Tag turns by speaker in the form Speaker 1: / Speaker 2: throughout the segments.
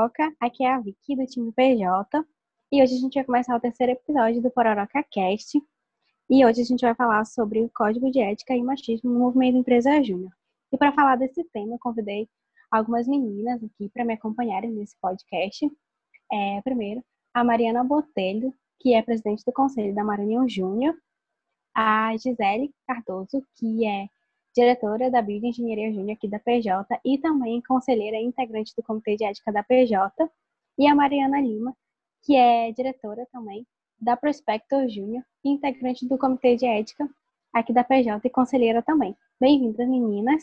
Speaker 1: Pororoca, aqui é a Vicky do time PJ e hoje a gente vai começar o terceiro episódio do Pororoca Cast e hoje a gente vai falar sobre o Código de Ética e Machismo no Movimento Empresa Júnior. E para falar desse tema, eu convidei algumas meninas aqui para me acompanharem nesse podcast. É, primeiro, a Mariana Botelho, que é presidente do Conselho da Maranhão Júnior, a Gisele Cardoso, que é diretora da Bioengenharia Júnior aqui da PJ e também conselheira e integrante do Comitê de Ética da PJ, e a Mariana Lima, que é diretora também da Prospector Júnior e integrante do Comitê de Ética aqui da PJ e conselheira também. Bem-vindas, meninas.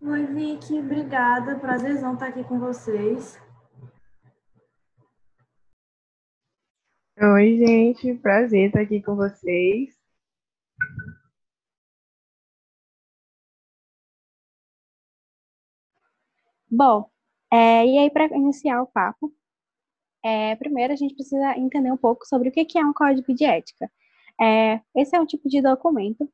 Speaker 2: Oi, Vicky, obrigada. Prazerzão estar aqui com vocês.
Speaker 3: Oi, gente, prazer estar aqui com vocês.
Speaker 1: Bom, é, e aí para iniciar o papo, é, primeiro a gente precisa entender um pouco sobre o que é um código de ética. É, esse é um tipo de documento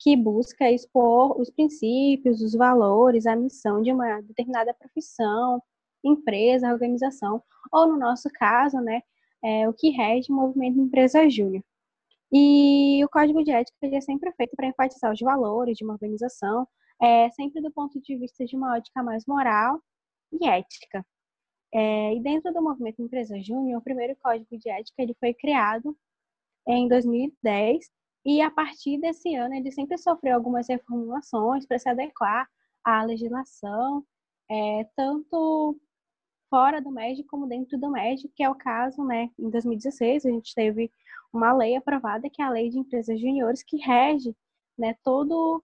Speaker 1: que busca expor os princípios, os valores, a missão de uma determinada profissão, empresa, organização, ou no nosso caso, né, é, o que rege o movimento empresa júnior. E o código de ética é sempre feito para enfatizar os valores de uma organização, é, sempre do ponto de vista de uma ótica mais moral e ética. É, e dentro do movimento Empresa Júnior, o primeiro código de ética ele foi criado em 2010 e a partir desse ano ele sempre sofreu algumas reformulações para se adequar à legislação, é, tanto fora do MED como dentro do MED, que é o caso, né, em 2016 a gente teve uma lei aprovada que é a Lei de Empresas Juniores que rege, né, todo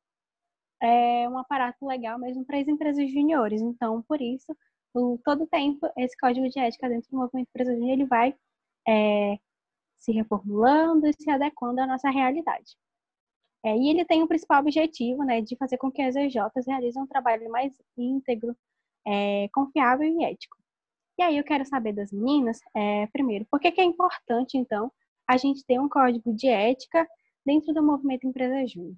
Speaker 1: é, um aparato legal mesmo para as empresas juniores. Então, por isso, o, todo tempo esse código de ética dentro do movimento empresa júnior ele vai é, se reformulando e se adequando à nossa realidade. É, e ele tem o principal objetivo, né, de fazer com que as EJs realizem um trabalho mais íntegro, é, confiável e ético. E aí eu quero saber das meninas, é, primeiro, por que, que é importante, então, a gente ter um código de ética dentro do movimento Empresa Júnior?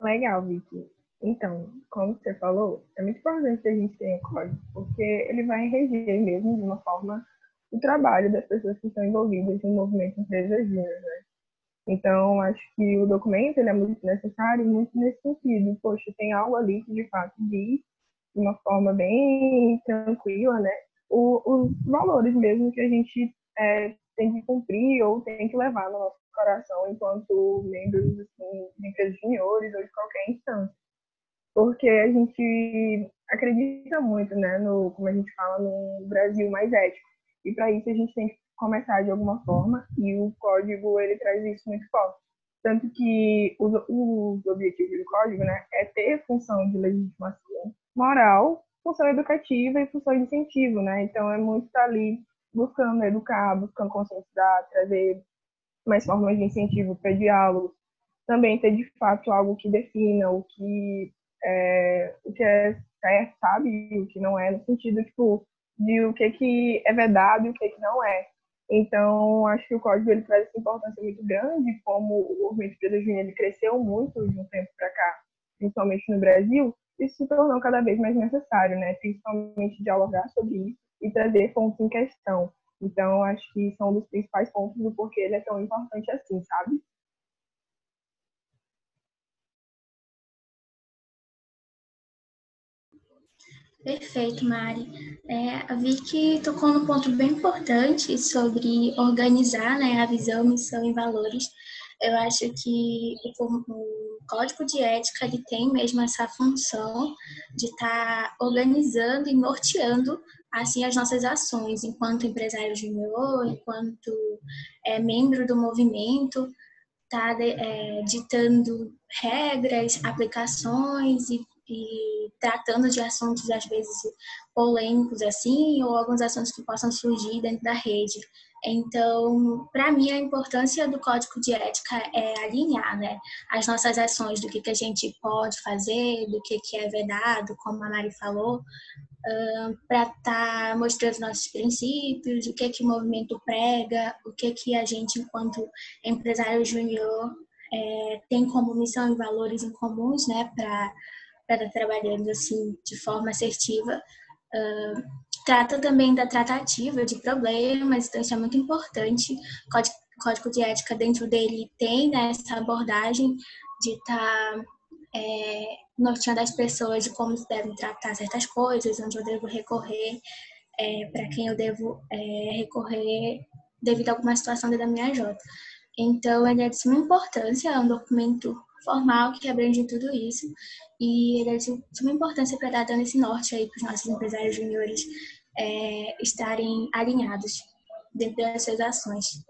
Speaker 3: Legal, Vicky. Então, como você falou, é muito importante a gente um código, porque ele vai reger mesmo de uma forma o trabalho das pessoas que estão envolvidas no movimento Empresa Júnior, né? Então, acho que o documento ele é muito necessário, muito nesse sentido. Poxa, tem algo ali que de fato diz de uma forma bem tranquila, né? O, os valores mesmo que a gente é, tem que cumprir ou tem que levar no nosso coração enquanto membros assim, de empresas juniores ou de qualquer instância. Porque a gente acredita muito, né, no, como a gente fala, no Brasil mais ético. E para isso a gente tem que começar de alguma forma e o código ele traz isso muito forte. Tanto que os, os objetivos do código né, é ter função de legitimação moral, função educativa e função de incentivo, né? Então é muito estar ali buscando educar, buscando conscientizar, trazer mais formas de incentivo para diálogo, também ter de fato algo que defina o que é, o que é certo, sabe, o que não é, no sentido tipo de o que que é verdade e o que que não é. Então, acho que o código ele traz essa importância muito grande, como o movimento de Júnior ele cresceu muito de um tempo para cá, principalmente no Brasil, isso se tornou cada vez mais necessário, né? Principalmente dialogar sobre isso e trazer pontos em questão. Então, acho que são um dos principais pontos do porquê ele é tão importante assim, sabe?
Speaker 4: Perfeito, Mari. É, a Vicky tocou num ponto bem importante sobre organizar né, a visão, missão e valores. Eu acho que o, o código de ética ele tem mesmo essa função de estar tá organizando e norteando assim as nossas ações enquanto empresário junior, enquanto é, membro do movimento, está é, ditando regras, aplicações e, e, tratando de assuntos às vezes polêmicos assim ou alguns assuntos que possam surgir dentro da rede. Então, para mim, a importância do código de ética é alinhar né, as nossas ações do que, que a gente pode fazer, do que, que é vedado, como a Mari falou, uh, para estar tá mostrando nossos princípios, o que, que o movimento prega, o que, que a gente, enquanto empresário júnior, é, tem como missão e valores em comuns, né, para estar tá trabalhando assim de forma assertiva. Uh, trata também da tratativa de problemas, então isso é muito importante. Código, código de ética dentro dele tem né, essa abordagem de estar tá, é, norteando as pessoas de como devem tratar certas coisas, onde eu devo recorrer, é, para quem eu devo é, recorrer devido a alguma situação da minha J. Então, ele é de suma importância, é um documento formal que abrange tudo isso e ele é de suma importância para dar dando esse norte aí para os nossos empresários juniores é, estarem alinhados dentro das suas ações.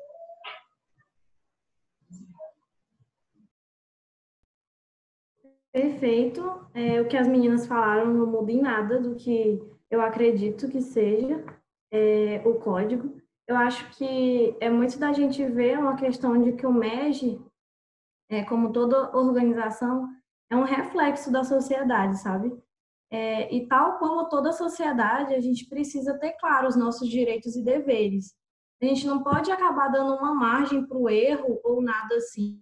Speaker 2: Perfeito. É, o que as meninas falaram não muda em nada do que eu acredito que seja é, o código. Eu acho que é muito da gente ver uma questão de que o MEG, é, como toda organização, é um reflexo da sociedade, sabe? É, e tal como toda sociedade, a gente precisa ter claro os nossos direitos e deveres. A gente não pode acabar dando uma margem para o erro ou nada assim,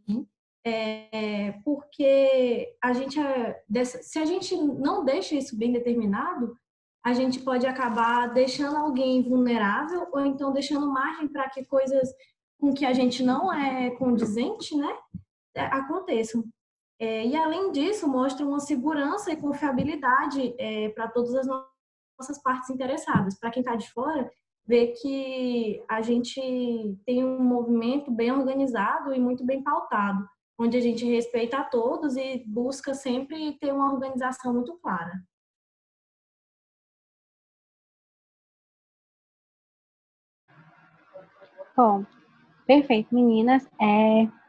Speaker 2: é, porque a gente, é, se a gente não deixa isso bem determinado, a gente pode acabar deixando alguém vulnerável ou então deixando margem para que coisas com que a gente não é condizente, né, aconteçam. É, e além disso, mostra uma segurança e confiabilidade é, para todas as nossas partes interessadas. Para quem está de fora, ver que a gente tem um movimento bem organizado e muito bem pautado, onde a gente respeita a todos e busca sempre ter uma organização muito clara.
Speaker 1: Bom, perfeito, meninas. É...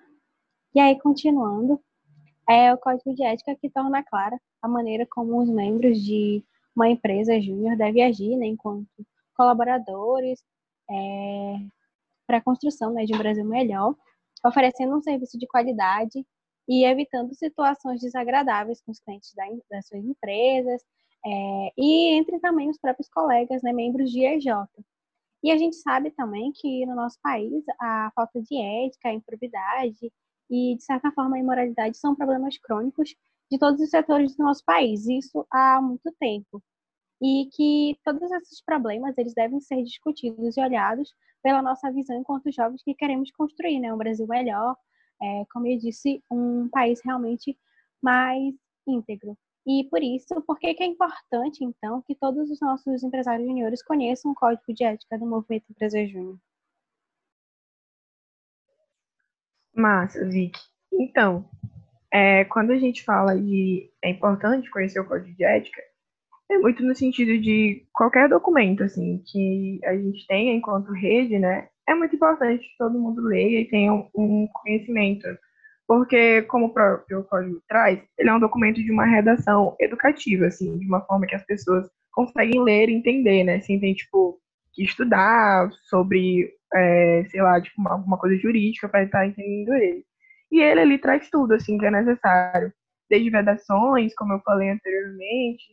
Speaker 1: E aí, continuando, é o código de ética que torna clara a maneira como os membros de uma empresa júnior devem agir, né, enquanto colaboradores, é... para a construção né, de um Brasil melhor, oferecendo um serviço de qualidade e evitando situações desagradáveis com os clientes da, das suas empresas, é, e entre também os próprios colegas, né, membros de EJ. E a gente sabe também que no nosso país a falta de ética, a improbidade e, de certa forma, a imoralidade são problemas crônicos de todos os setores do nosso país, isso há muito tempo. E que todos esses problemas eles devem ser discutidos e olhados pela nossa visão enquanto jovens que queremos construir né, um Brasil melhor, é, como eu disse, um país realmente mais íntegro. E por isso, por que, é importante, então, que todos os nossos empresários juniores conheçam o código de ética do Movimento Empresa Júnior?
Speaker 3: Massa, Vic. Então, é, quando a gente fala de é importante conhecer o código de ética, é muito no sentido de qualquer documento, assim, que a gente tenha enquanto rede, né? É muito importante que todo mundo leia e tenha um conhecimento porque, como o próprio código traz, ele é um documento de uma redação educativa, assim, de uma forma que as pessoas conseguem ler e entender, né? Assim, tem, tipo, estudar sobre, é, sei lá, tipo, alguma coisa jurídica para estar entendendo ele. E ele ali traz tudo, assim, que é necessário. Desde vedações, como eu falei anteriormente,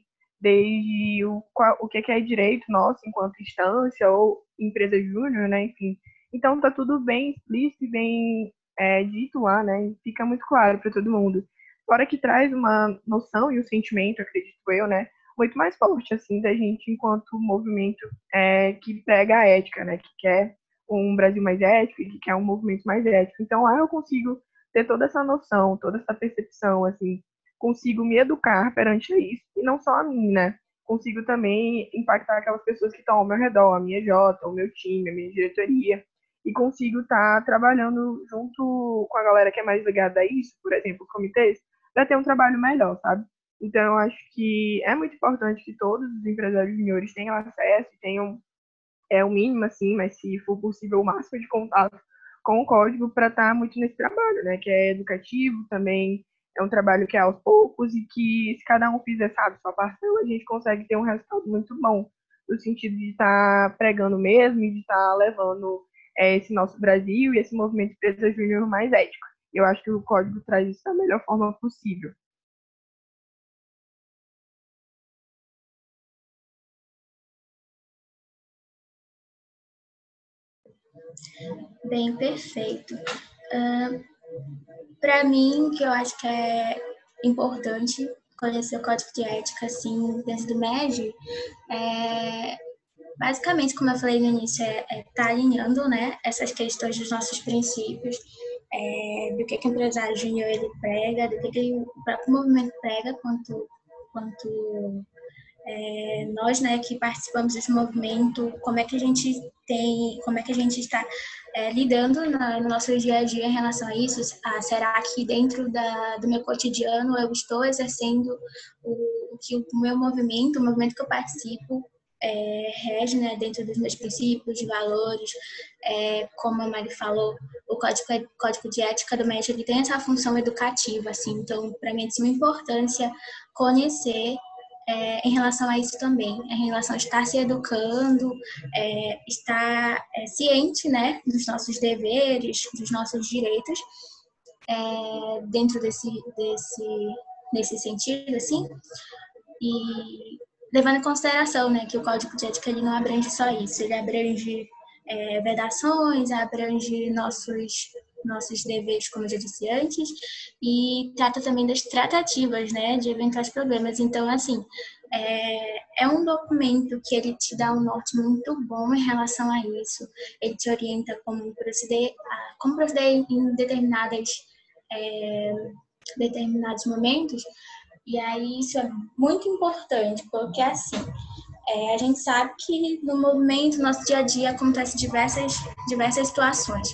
Speaker 3: desde o, o que é direito nosso enquanto instância ou empresa júnior, né? Enfim. Então, tá tudo bem explícito e bem é, dito lá, né, fica muito claro para todo mundo. Fora que traz uma noção e um sentimento, acredito eu, né, muito mais forte, assim, da gente enquanto movimento é, que prega a ética, né, que quer um Brasil mais ético, que quer um movimento mais ético. Então, lá eu consigo ter toda essa noção, toda essa percepção, assim, consigo me educar perante isso, e não só a mim, né, consigo também impactar aquelas pessoas que estão ao meu redor, a minha Jota, o meu time, a minha diretoria, e consigo estar tá trabalhando junto com a galera que é mais ligada a isso, por exemplo, comitês, para ter um trabalho melhor, sabe? Então, eu acho que é muito importante que todos os empresários juniores tenham acesso, tenham é o mínimo, assim, mas se for possível, o máximo de contato com o código para estar tá muito nesse trabalho, né? Que é educativo também, é um trabalho que é aos poucos e que se cada um fizer, sabe, sua parcela, a gente consegue ter um resultado muito bom, no sentido de estar tá pregando mesmo e de estar tá levando é, esse nosso Brasil e esse movimento empresa júnior mais ético. Eu acho que o código traz isso da melhor forma possível.
Speaker 4: Bem, perfeito. Uh, para mim, que eu acho que é importante conhecer o código de ética, assim, dentro do MED, é, basicamente, como eu falei no início, é é tá alinhando, né, essas questões dos nossos princípios, é, do que, que o empresário júnior ele prega, do que, que o próprio movimento prega quanto, quanto é, nós, né, que participamos desse movimento, como é que a gente tem, como é que a gente está é, lidando na, no nosso dia a dia em relação a isso? Ah, será que dentro da, do meu cotidiano eu estou exercendo o, o que o meu movimento, o movimento que eu participo, é, rege né, dentro dos meus princípios, valores, é, como a Mari falou, o código, código de ética do médico ele tem essa função educativa, assim, então para mim é de suma importância conhecer é, em relação a isso também, em relação a estar se educando, é, estar é, ciente né, dos nossos deveres, dos nossos direitos, é, dentro desse, desse, desse sentido, assim, e levando em consideração né, que o Código de Ética ele não abrange só isso, ele abrange é, vedações, abrange nossos nossos deveres, como eu já disse antes, e trata também das tratativas, né, de eventuais problemas. Então, assim, é, é um documento que ele te dá um norte muito bom em relação a isso. Ele te orienta como proceder, como proceder em determinadas é, determinados momentos. E aí isso é muito importante, porque assim, é, a gente sabe que no movimento, no nosso dia a dia, acontecem diversas, diversas situações.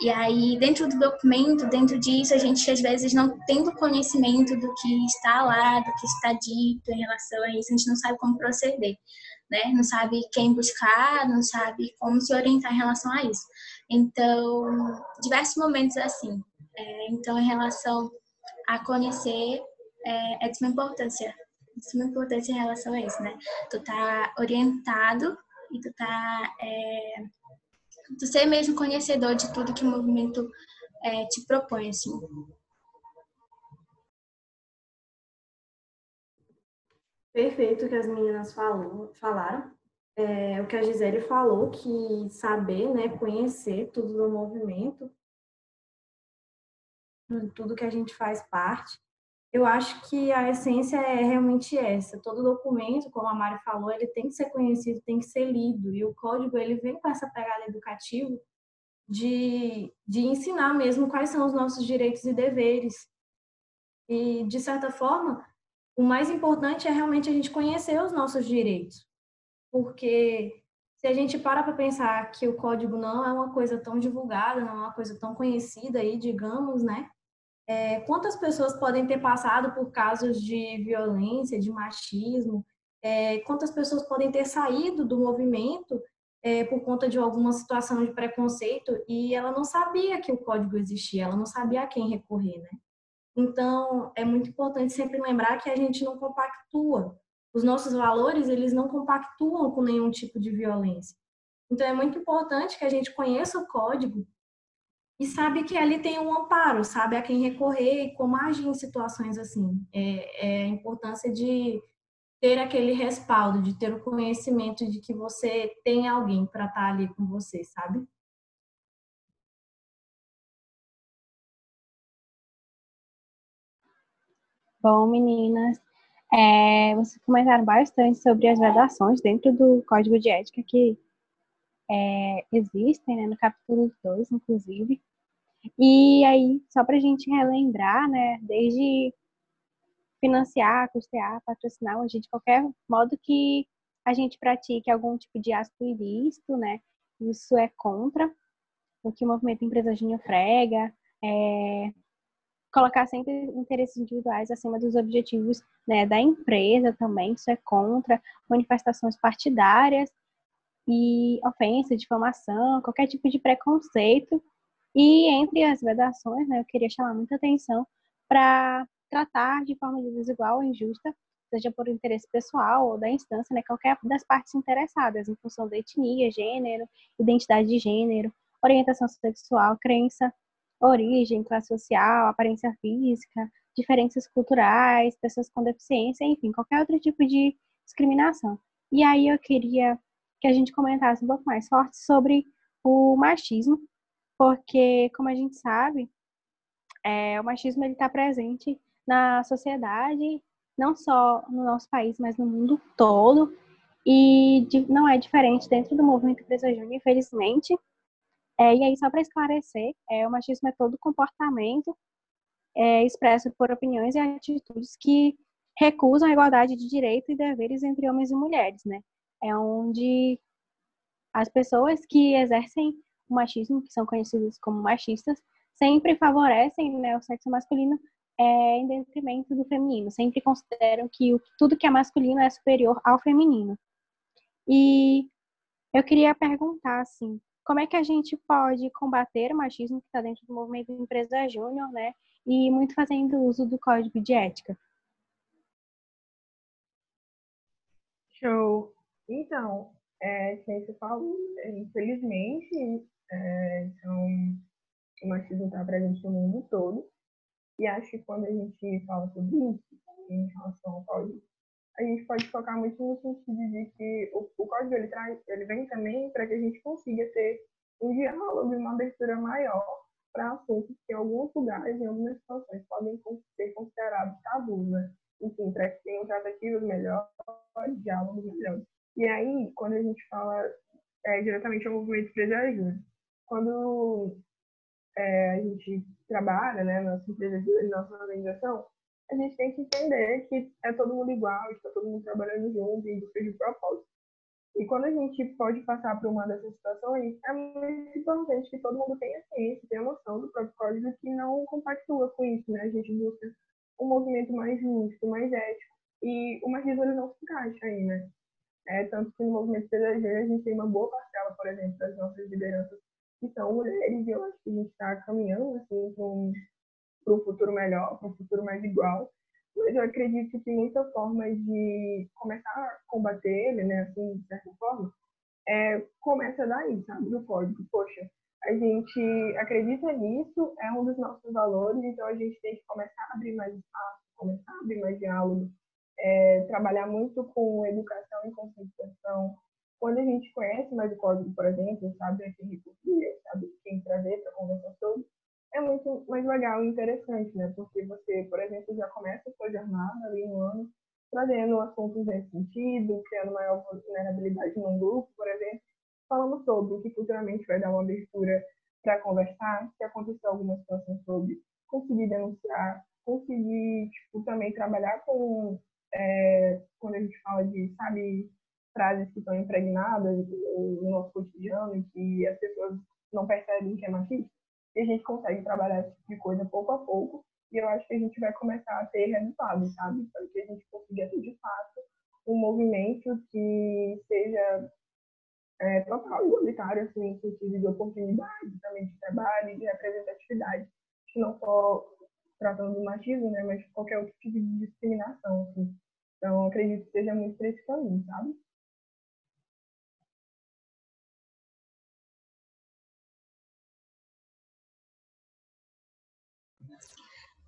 Speaker 4: E aí, dentro do documento, dentro disso, a gente às vezes não tendo conhecimento do que está lá, do que está dito em relação a isso, a gente não sabe como proceder, né? Não sabe quem buscar, não sabe como se orientar em relação a isso. Então, diversos momentos assim. É, então, em relação a conhecer, é, é de suma importância de suma importância em relação a isso, né? Tu tá orientado e tu tá. É, tu ser mesmo conhecedor de tudo que o movimento é, te propõe, assim.
Speaker 2: Perfeito o que as meninas falou, falaram. É, o que a Gisele falou, que saber, né, conhecer tudo do movimento, tudo que a gente faz parte, eu acho que a essência é realmente essa. Todo documento, como a Mari falou, ele tem que ser conhecido, tem que ser lido. E o código ele vem com essa pegada educativa de, de ensinar mesmo quais são os nossos direitos e deveres. E, de certa forma, o mais importante é realmente a gente conhecer os nossos direitos. Porque se a gente para para pensar que o código não é uma coisa tão divulgada, não é uma coisa tão conhecida aí, digamos, né? É, quantas pessoas podem ter passado por casos de violência, de machismo? É, quantas pessoas podem ter saído do movimento é, por conta de alguma situação de preconceito e ela não sabia que o código existia, ela não sabia a quem recorrer, né? Então, é muito importante sempre lembrar que a gente não compactua. Os nossos valores, eles não compactuam com nenhum tipo de violência. Então, é muito importante que a gente conheça o código e sabe que ali tem um amparo, sabe a quem recorrer e como agir em situações assim. É, é a importância de ter aquele respaldo, de ter o conhecimento de que você tem alguém para estar tá ali com você, sabe?
Speaker 1: Bom, meninas, é, vocês comentaram bastante sobre as vedações dentro do Código de Ética que é, existem, né, no capítulo 2, inclusive. E aí, só para a gente relembrar, né, desde financiar, custear, patrocinar, ou de qualquer modo que a gente pratique algum tipo de ato ilícito, né, isso é contra o que o movimento Empresa Júnior frega, é, colocar sempre interesses individuais acima dos objetivos né, da empresa também, isso é contra manifestações partidárias e ofensa, difamação, qualquer tipo de preconceito e entre as vedações, né, eu queria chamar muita atenção para tratar de forma desigual ou injusta, seja por interesse pessoal ou da instância, né, qualquer das partes interessadas, em função da etnia, gênero, identidade de gênero, orientação sexual, crença, origem, classe social, aparência física, diferenças culturais, pessoas com deficiência, enfim, qualquer outro tipo de discriminação. E aí eu queria que a gente comentasse um pouco mais forte sobre o machismo porque, como a gente sabe, É, o machismo está presente na sociedade, não só no nosso país, mas no mundo todo. E de, não é diferente dentro do movimento Empresa Júnior, infelizmente. É, e aí, só para esclarecer, é, o machismo é todo comportamento é, expresso por opiniões e atitudes que recusam a igualdade de direitos e deveres entre homens e mulheres, né? É onde as pessoas que exercem o machismo, que são conhecidas como machistas, sempre favorecem né, o sexo masculino é, em detrimento do feminino. Sempre consideram que o, tudo que é masculino é superior ao feminino. E eu queria perguntar, assim, como é que a gente pode combater o machismo que está dentro do movimento empresa júnior, né? E muito fazendo uso do código de ética.
Speaker 3: Show. Então, é, como você falou, infelizmente, é, então, o machismo está presente no mundo todo. E acho que quando a gente fala sobre isso, em relação ao código, a gente pode focar muito no sentido de que o, o código ele, traz, ele vem também para que a gente consiga ter um diálogo e uma abertura maior para assuntos que em alguns lugares, em algumas situações, podem ser considerados tabus, né? Enfim, para que tenham tratativas melhores, diálogos melhores. E aí, quando a gente fala é, diretamente ao movimento empresarial, quando é, a gente trabalha, né, nossa empresa, nossa organização, a gente tem que entender que é todo mundo igual, está todo mundo trabalhando junto em busca de propósito. E quando a gente pode passar por uma dessas situações, é muito importante que todo mundo tenha ciência, tenha noção do próprio código que não compactua com isso, né? A gente busca um movimento mais justo, mais ético. E o ele não se encaixa aí, né? É, tanto que no movimento pedagogia a gente tem uma boa parcela, por exemplo, das nossas lideranças que são mulheres, e eu acho que a gente está caminhando assim, para um, futuro melhor, para um futuro mais igual. Mas eu acredito que muita forma de começar a combater ele, né, assim, de certa forma, é, começa daí, sabe, do código. Poxa, a gente acredita nisso, é um dos nossos valores, então a gente tem que começar a abrir mais espaço, começar a abrir mais diálogo, é, trabalhar muito com educação e conscientização, quando a gente conhece mais o código, por exemplo, sabe a quem recorrer, sabe quem trazer para conversar sobre, é muito mais legal e interessante, né? Porque você, por exemplo, já começa a sua jornada ali no ano trazendo assuntos nesse sentido, criando maior vulnerabilidade num grupo, por exemplo, falando sobre o que futuramente vai dar uma abertura para conversar, se acontecer alguma situação sobre, conseguir denunciar, conseguir, tipo, também trabalhar com, é, quando a gente fala de, sabe, frases que estão impregnadas no nosso cotidiano e que as pessoas não percebem que é machista. E a gente consegue trabalhar esse tipo de coisa pouco a pouco. E eu acho que a gente vai começar a ter resultados, sabe? Para que a gente consiga ter, de fato, um movimento que seja é, total igualitário, assim, no sentido de oportunidade, também de trabalho, de representatividade. Que não só tratando do machismo, né? Mas qualquer outro tipo de discriminação, assim. Então, acredito que seja muito por esse caminho, sabe?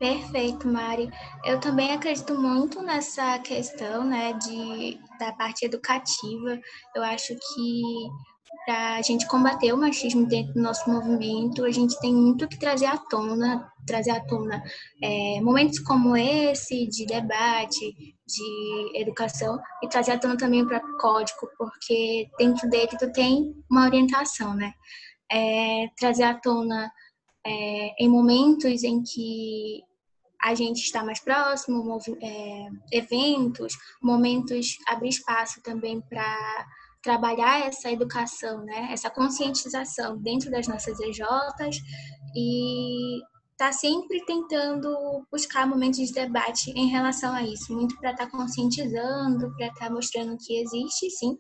Speaker 4: Perfeito, Mari. Eu também acredito muito nessa questão, né, de, da parte educativa. Eu acho que para a gente combater o machismo dentro do nosso movimento, a gente tem muito que trazer à tona, trazer à tona é, momentos como esse de debate, de educação e trazer à tona também o próprio código, porque dentro dele tu tem uma orientação, né? É, trazer à tona é, em momentos em que a gente está mais próximo, é, eventos, momentos, abrir espaço também para trabalhar essa educação, né? essa conscientização dentro das nossas EJs e tá sempre tentando buscar momentos de debate em relação a isso, muito para estar tá conscientizando, para estar tá mostrando que existe sim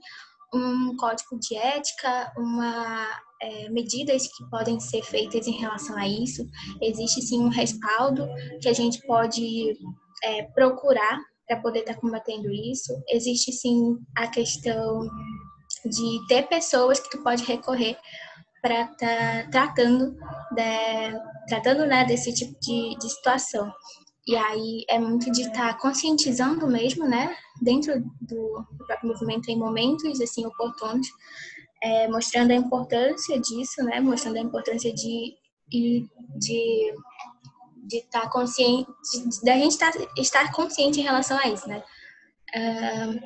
Speaker 4: um código de ética, uma é, medidas que podem ser feitas em relação a isso. Existe sim um respaldo que a gente pode é, procurar para poder estar tá combatendo isso. Existe sim a questão de ter pessoas que tu pode recorrer para estar tá tratando, de, tratando né, desse tipo de, de situação. E aí é muito de estar tá conscientizando mesmo, né, dentro do, do próprio movimento em momentos assim oportunos, é, mostrando a importância disso, né, mostrando a importância de, de de estar tá consciente, da gente tá, estar consciente em relação a isso, né? Uh,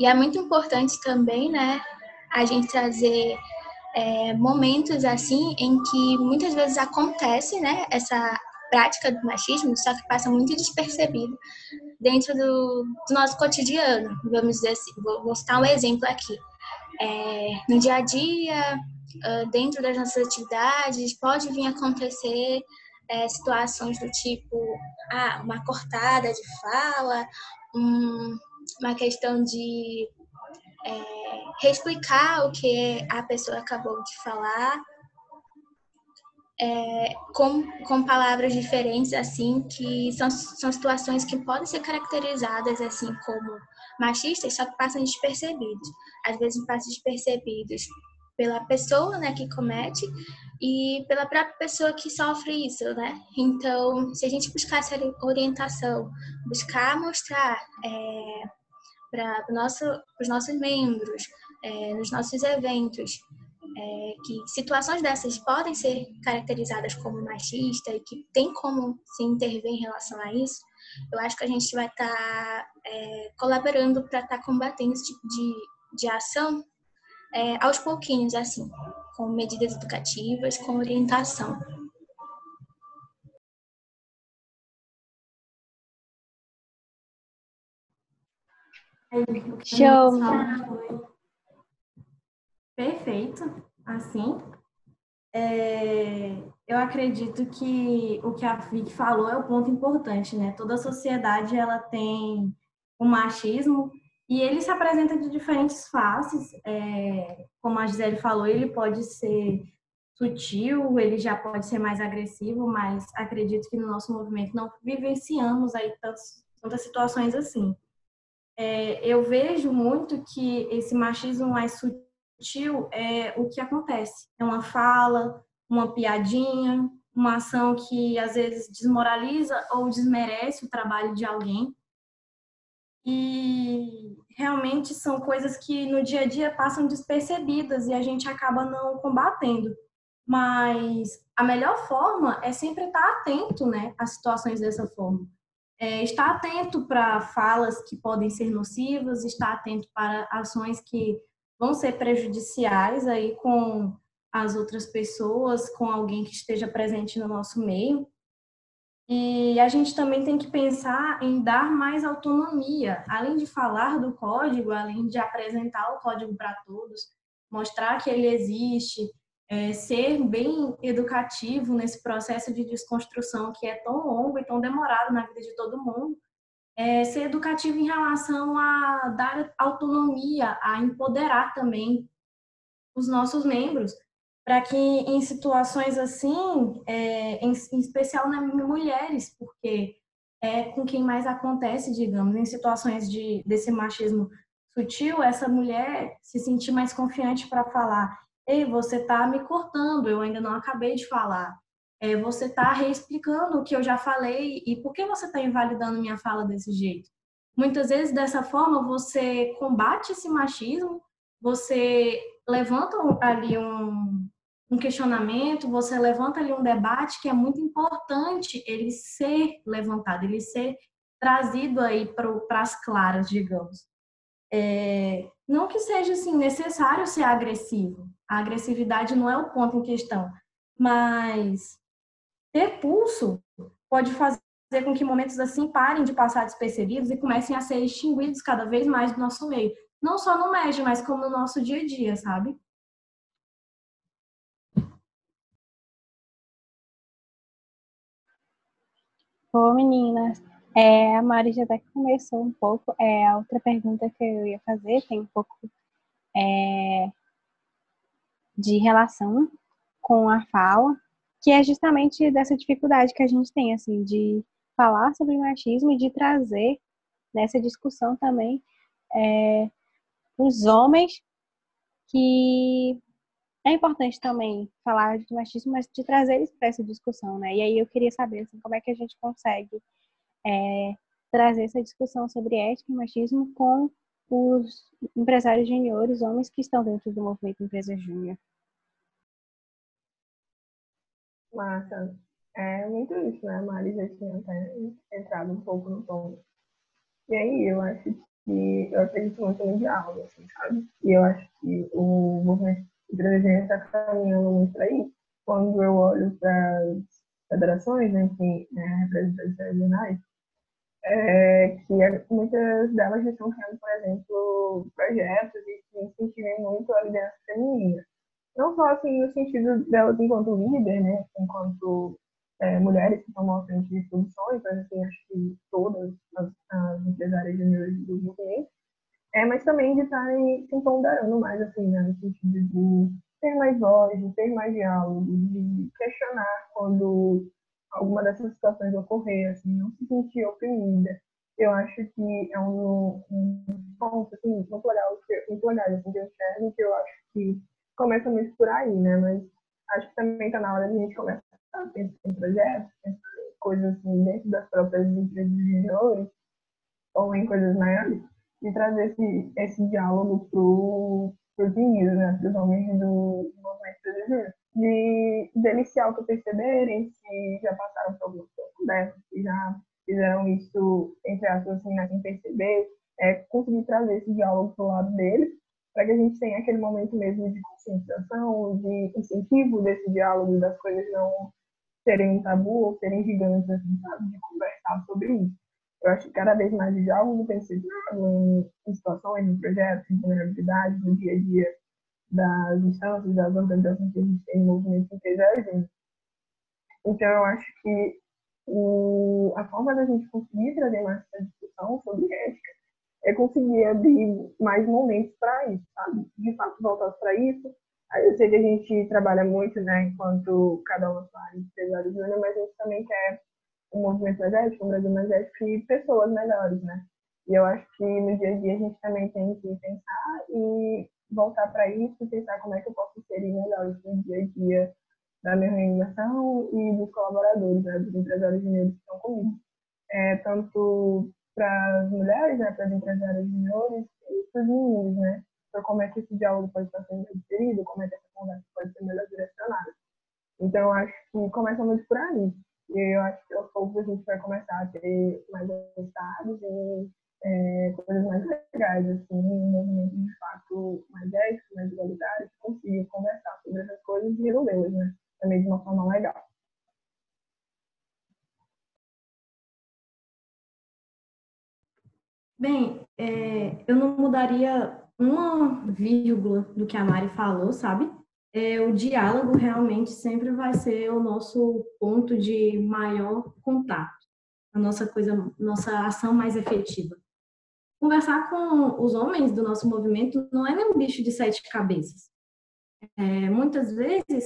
Speaker 4: e é muito importante também, né, a gente trazer é, momentos assim em que muitas vezes acontece, né, essa prática do machismo, só que passa muito despercebido dentro do, do nosso cotidiano, vamos dizer assim. Vou, vou citar um exemplo aqui. É, no dia a dia, dentro das nossas atividades, pode vir acontecer é, situações do tipo ah, uma cortada de fala, um, uma questão de é, reexplicar o que a pessoa acabou de falar é, com, com palavras diferentes, assim, que são, são situações que podem ser caracterizadas, assim, como machistas, só que passam despercebidos. Às vezes passam despercebidos pela pessoa, né, que comete e pela própria pessoa que sofre isso, né? Então, se a gente buscar essa orientação, buscar mostrar é, para nosso, os nossos membros, é, nos nossos eventos, é, que situações dessas podem ser caracterizadas como machista e que tem como se intervir em relação a isso, eu acho que a gente vai estar tá, é, colaborando para estar tá combatendo esse tipo de, de ação é, aos pouquinhos, assim, com medidas educativas, com orientação.
Speaker 1: Show!
Speaker 2: Perfeito, assim. É, eu acredito que o que a Vicky falou é o ponto importante, né? Toda sociedade ela tem o machismo e ele se apresenta de diferentes faces. É, como a Gisele falou, ele pode ser sutil, ele já pode ser mais agressivo, mas acredito que no nosso movimento não vivenciamos aí tantas, tantas situações assim. É, eu vejo muito que esse machismo mais sutil sutil é o que acontece. É uma fala, uma piadinha, uma ação que às vezes desmoraliza ou desmerece o trabalho de alguém. E realmente são coisas que no dia a dia passam despercebidas e a gente acaba não combatendo. Mas a melhor forma é sempre estar atento né, a situações dessa forma. É, estar atento para falas que podem ser nocivas, estar atento para ações que vão ser prejudiciais aí com as outras pessoas, com alguém que esteja presente no nosso meio. E a gente também tem que pensar em dar mais autonomia, além de falar do código, além de apresentar o código para todos, mostrar que ele existe, é, ser bem educativo nesse processo de desconstrução que é tão longo e tão demorado na vida de todo mundo é, ser educativo em relação a dar autonomia, a empoderar também os nossos membros, para que em situações assim, é, em, em, especial nas mulheres, porque é com quem mais acontece, digamos, em situações de, desse machismo sutil, essa mulher se sentir mais confiante para falar: ei, você está me cortando, eu ainda não acabei de falar é, você está reexplicando o que eu já falei e por que você está invalidando minha fala desse jeito. Muitas vezes, dessa forma, você combate esse machismo, você levanta ali um, um questionamento, você levanta ali um debate que é muito importante ele ser levantado, ele ser trazido aí para as claras, digamos. É, não que seja assim necessário ser agressivo, a agressividade não é o ponto em questão, mas ter pulso pode fazer com que momentos assim parem de passar despercebidos e comecem a ser extinguidos cada vez mais do nosso meio. Não só no MED, mas como no nosso dia a dia, sabe?
Speaker 1: Ô, meninas, é, a Mari já até começou um pouco. É, a outra pergunta que eu ia fazer tem um pouco é, de relação com a fala, que é justamente dessa dificuldade que a gente tem, assim, de falar sobre machismo e de trazer nessa discussão também é, os homens que é importante também falar de machismo, mas de trazer eles para essa discussão, né? E aí eu queria saber assim, como é que a gente consegue é, trazer essa discussão sobre ética e machismo com os empresários juniores, homens que estão dentro do movimento Empresa Júnior.
Speaker 3: Massa. É muito isso, né? A Mari já tinha até entrado um pouco no ponto. E aí eu acho que eu acredito muito no diálogo, assim, sabe? E eu acho que o movimento de está caminhando muito para isso. Quando eu olho para as federações, né, enfim, né, representantes regionais, é, que muitas delas estão criando, por exemplo, projetos que incentivem muito a liderança feminina. Não só assim no sentido delas enquanto líder, né, enquanto é, mulheres que tomam a frente de posições, mas assim, acho que todas as, as empresárias juniores do movimento, é, mas também de estarem se empoderando mais, assim, né, no sentido de ter mais voz, de ter mais diálogo, de questionar quando alguma dessas situações ocorrer, assim, não se sentir oprimida. Eu acho que é um, um ponto, assim, muito legal, muito legal, assim, que eu enxergo, que eu acho que começa muito por aí, né, mas acho que também está na hora de a gente começar a pensar em projetos, pensar em coisas, assim, dentro das próprias empresas juniores, ou em coisas maiores, e trazer esse, esse diálogo para os meninos, né, para os homens do movimento brasileiro de deles se auto-perceberem se já passaram por algumas conversas, se já fizeram isso, entre aspas, assim, né, sem perceber, é, conseguir trazer esse diálogo para o lado deles, para que a gente tenha aquele momento mesmo de conscientização, de incentivo desse diálogo, das coisas não serem um tabu ou serem gigantes, assim, sabe? De conversar sobre isso. Eu acho que cada vez mais o diálogo tem sido em, situações, em projetos, em vulnerabilidade, no dia a dia das instâncias, das organizações que a gente tem no movimento empresarial. Então, eu acho que o, a forma da gente conseguir trazer mais essa discussão sobre ética é conseguir abrir mais momentos para isso, sabe? De fato, voltar para isso. Eu sei que a gente trabalha muito, né, enquanto cada um área de empresário júnior, mas a gente também quer um movimento mais ético, um Brasil mais ético e pessoas melhores, né? E eu acho que no dia a dia a gente também tem que pensar e voltar para isso e pensar como é que eu posso inserir melhor no dia a dia da minha organização e dos colaboradores, né, dos empresários juniores que estão comigo. É, tanto para as mulheres, né, para as empresárias juniores e para os meninos, né, para como é que esse diálogo pode estar sendo inserido, como é que essa conversa pode ser melhor direcionada. Então, eu acho que começa muito por aí. E eu acho que aos poucos a gente vai começar a ter mais resultados e é, coisas mais legais, assim, um movimento de fato mais ético, mais igualitário, que consiga conversar sobre essas coisas e resolvê-las, né? Também de uma forma legal.
Speaker 2: Bem, é, eu não mudaria uma vírgula do que a Mari falou, sabe? É, o diálogo realmente sempre vai ser o nosso ponto de maior contato, a nossa coisa, nossa ação mais efetiva conversar com os homens do nosso movimento não é nenhum bicho de sete cabeças. É, muitas vezes,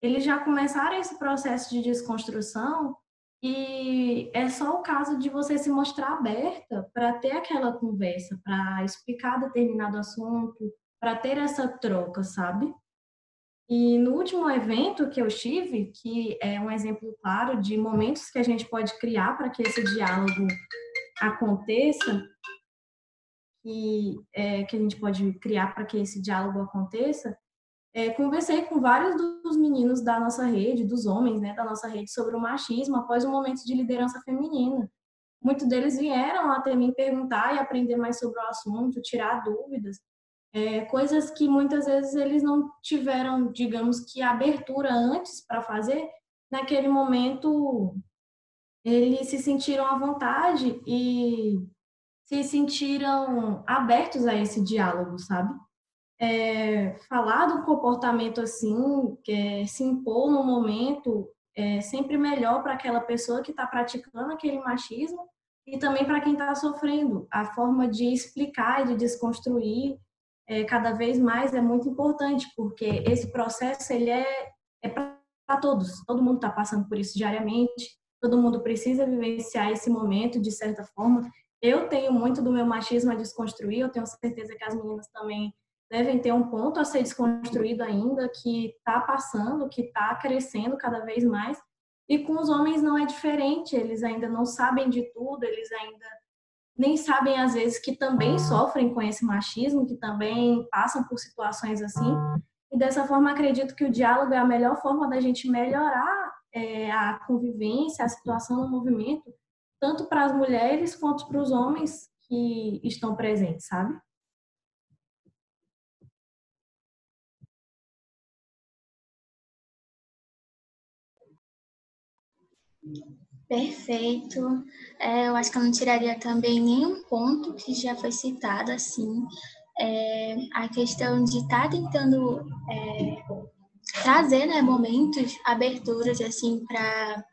Speaker 2: eles já começaram esse processo de desconstrução e é só o caso de você se mostrar aberta para ter aquela conversa, para explicar determinado assunto, para ter essa troca, sabe? E no último evento que eu estive, que é um exemplo claro de momentos que a gente pode criar para que esse diálogo aconteça, que, é, que a gente pode criar para que esse diálogo aconteça, é, conversei com vários dos meninos da nossa rede, dos homens né, da nossa rede, sobre o machismo após um momento de liderança feminina. Muitos deles vieram até mim perguntar e aprender mais sobre o assunto, tirar dúvidas, é, coisas que muitas vezes eles não tiveram, digamos que, abertura antes para fazer. Naquele momento, eles se sentiram à vontade e se sentiram abertos a esse diálogo, sabe? É, falar do comportamento assim, é, se impor no momento, é sempre melhor para aquela pessoa que está praticando aquele machismo e também para quem está sofrendo. A forma de explicar e de desconstruir é, cada vez mais é muito importante, porque esse processo ele é, é para todos. Todo mundo está passando por isso diariamente. Todo mundo precisa vivenciar esse momento de certa forma eu tenho muito do meu machismo a desconstruir, eu tenho certeza que as meninas também devem ter um ponto a ser desconstruído ainda, que está passando, que está crescendo cada vez mais. E com os homens não é diferente, eles ainda não sabem de tudo, eles ainda nem sabem às vezes que também sofrem com esse machismo, que também passam por situações assim. E dessa forma acredito que o diálogo é a melhor forma da gente melhorar é, a convivência, a situação no movimento, tanto para as mulheres quanto para os homens que estão presentes, sabe?
Speaker 4: Perfeito. É, eu acho que eu não tiraria também nenhum ponto que já foi citado, assim, é, a questão de estar tá tentando é, trazer né, momentos, aberturas, assim, para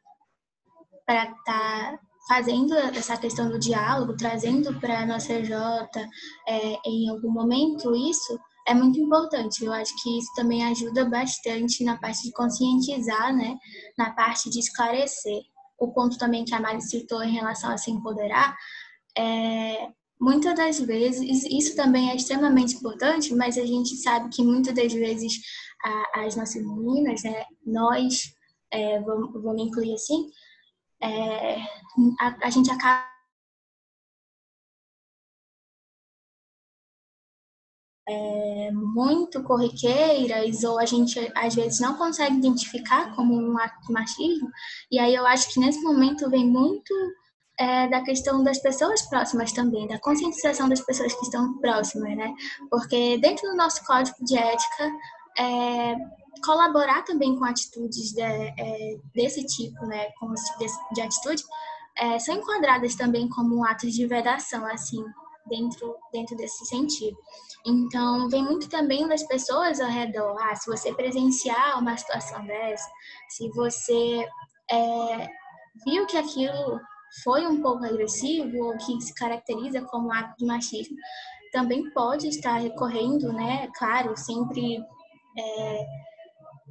Speaker 4: estar tá fazendo essa questão do diálogo, trazendo para a nossa Jota é, em algum momento isso, é muito importante. Eu acho que isso também ajuda bastante na parte de conscientizar, né? Na parte de esclarecer. O ponto também que a Mari citou em relação a se empoderar, é, muitas das vezes, isso também é extremamente importante, mas a gente sabe que muitas das vezes a, as nossas meninas, né, nós, é, vamos, vamos incluir assim, é, a, a gente acaba é, muito corriqueiras ou a gente às vezes não consegue identificar como um ato de machismo. E aí eu acho que nesse momento vem muito é, da questão das pessoas próximas também, da conscientização das pessoas que estão próximas, né? Porque dentro do nosso código de ética, é, colaborar também com atitudes de, é, desse tipo, né? Com de atitude, é, são enquadradas também como atos de vedação, assim, dentro, dentro desse sentido. Então, vem muito também das pessoas ao redor. Ah, se você presenciar uma situação dessa, se você é, viu que aquilo foi um pouco agressivo ou que se caracteriza como ato de machismo, também pode estar recorrendo, né? Claro, sempre é,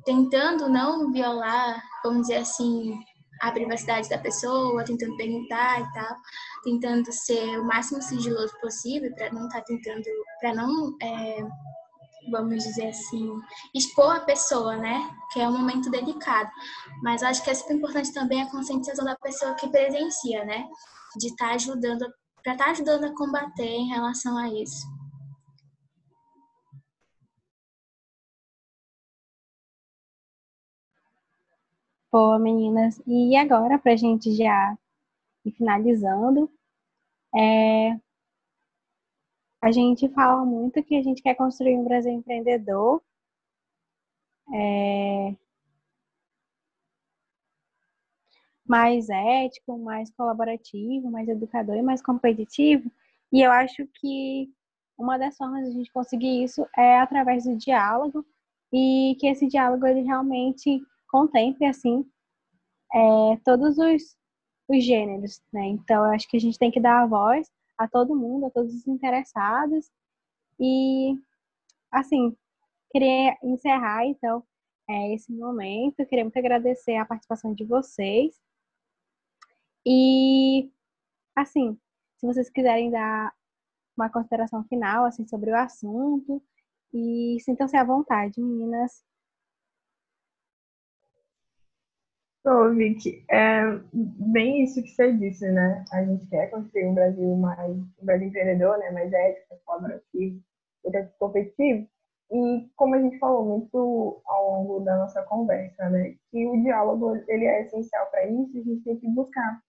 Speaker 4: tentando não violar, vamos dizer assim, a privacidade da pessoa, tentando perguntar e tal, tentando ser o máximo sigiloso possível para não estar tá tentando, para não, é, vamos dizer assim, expor a pessoa, né? Que é um momento delicado. Mas acho que é super importante também a conscientização da pessoa que presencia, né? De estar tá ajudando, para estar tá ajudando a combater em relação a isso.
Speaker 1: Boa, meninas. E agora, para a gente já ir finalizando, é... a gente fala muito que a gente quer construir um Brasil empreendedor. É... mais ético, mais colaborativo, mais educador e mais competitivo. E eu acho que uma das formas de a gente conseguir isso é através do diálogo e que esse diálogo ele realmente contemple, assim, é, todos os, os gêneros, né? Então, eu acho que a gente tem que dar a voz a todo mundo, a todos os interessados. E, assim, queria encerrar, então, é, esse momento. Queria muito agradecer a participação de vocês. E, assim, se vocês quiserem dar uma consideração final, assim, sobre o assunto, e sintam-se à vontade, meninas.
Speaker 3: Ô, Vicky, é bem isso que você disse, né? A gente quer construir um Brasil mais, um Brasil empreendedor, né? Mais ético, colaborativo, competitivo. E como a gente falou muito ao longo da nossa conversa, né? Que o diálogo, ele é essencial para isso a gente tem que buscar.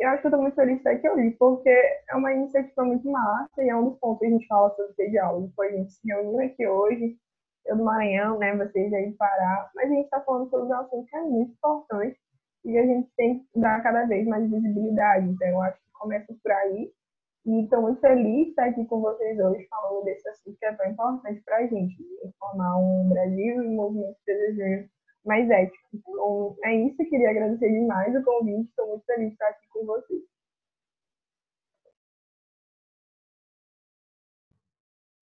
Speaker 3: Eu acho que eu estou muito feliz de estar aqui hoje, porque é uma iniciativa muito massa e é um dos pontos que a gente fala sobre ter diálogo. Foi a gente se reuniu aqui hoje, eu do Maranhão, né? Vocês aí do Pará, mas a gente está falando sobre um assunto que é muito importante e a gente tem que dar cada vez mais visibilidade. Então, eu acho que começa por aí. E estou muito feliz de estar aqui com vocês hoje falando desse assunto que é tão importante para a gente, formar um Brasil e um movimento desejo mais ético. Então, é isso. Queria agradecer demais o convite. Estou muito feliz de estar aqui com vocês.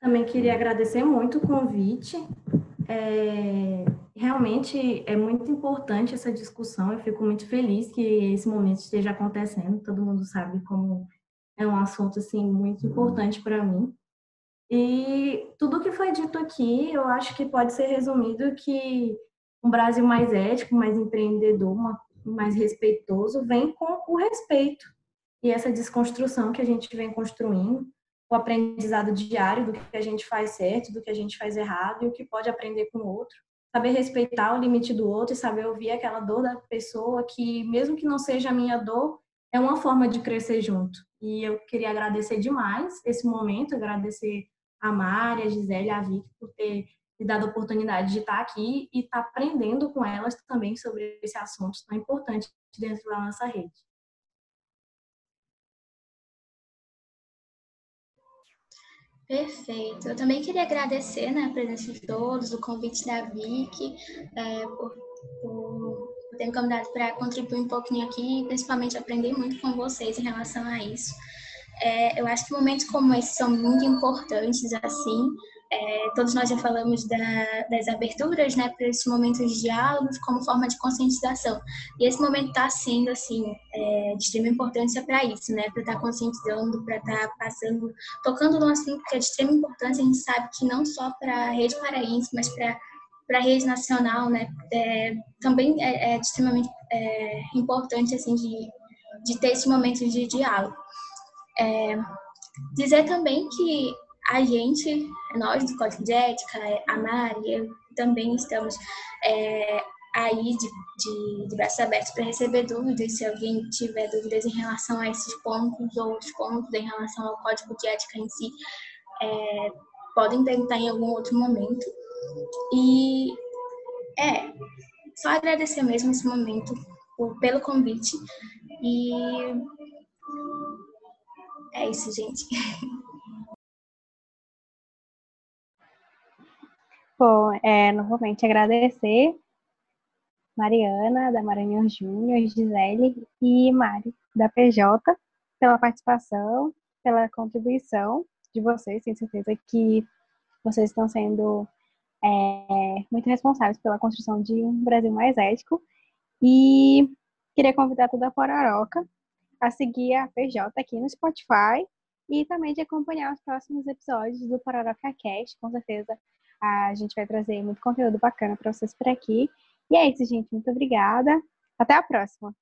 Speaker 2: Também queria agradecer muito o convite. É, realmente é muito importante essa discussão. Eu fico muito feliz que esse momento esteja acontecendo. Todo mundo sabe como é um assunto assim muito importante para mim. E tudo que foi dito aqui, eu acho que pode ser resumido que um Brasil mais ético, mais empreendedor, mais respeitoso, vem com o respeito e essa desconstrução que a gente vem construindo o aprendizado diário do que a gente faz certo, do que a gente faz errado e o que pode aprender com o outro. saber respeitar o limite do outro e saber ouvir aquela dor da pessoa que, mesmo que não seja a minha dor, é uma forma de crescer junto. E eu queria agradecer demais esse momento, agradecer a Mari, a Gisele, a Vicky por ter me dado a oportunidade de estar aqui e estar aprendendo com elas também sobre esse assunto tão importante dentro da nossa rede.
Speaker 4: Perfeito. Eu também queria agradecer né, a presença de todos, o convite da Vicky, é, por, por, ter me convidado para contribuir um pouquinho aqui, principalmente aprender muito com vocês em relação a isso. É, eu acho que momentos como esses são muito importantes, assim, é, todos nós já falamos da, das aberturas, né, para esses momentos de diálogos como forma de conscientização. E esse momento está sendo, assim, é, de extrema importância para isso, né, para estar tá conscientizando, para estar tá passando, tocando no assunto que é de extrema importância. A gente sabe que não só para a rede paraense, mas para para a rede nacional, né, é, também é, é extremamente é, importante, assim, de, de ter esse momento de diálogo. É, dizer também que a gente, nós do Código de Ética, a Mari, eu também estamos é, aí de, de, de braços abertos para receber dúvidas, se alguém tiver dúvidas em relação a esses pontos ou outros pontos em relação ao Código de Ética em si, é, podem perguntar em algum outro momento. E é, só agradecer mesmo esse momento por, pelo convite e é isso, gente.
Speaker 1: Bom, é, novamente agradecer Mariana, da Maranhão Júnior, Gisele e Mari, da PJ, pela participação, pela contribuição de vocês. Tenho certeza que vocês estão sendo é, muito responsáveis pela construção de um Brasil mais ético. E queria convidar toda a Pororoca a seguir a PJ aqui no Spotify e também de acompanhar os próximos episódios do Pororoca Cast. Com certeza a gente vai trazer muito conteúdo bacana para vocês por aqui. E é isso, gente. Muito obrigada. Até a próxima.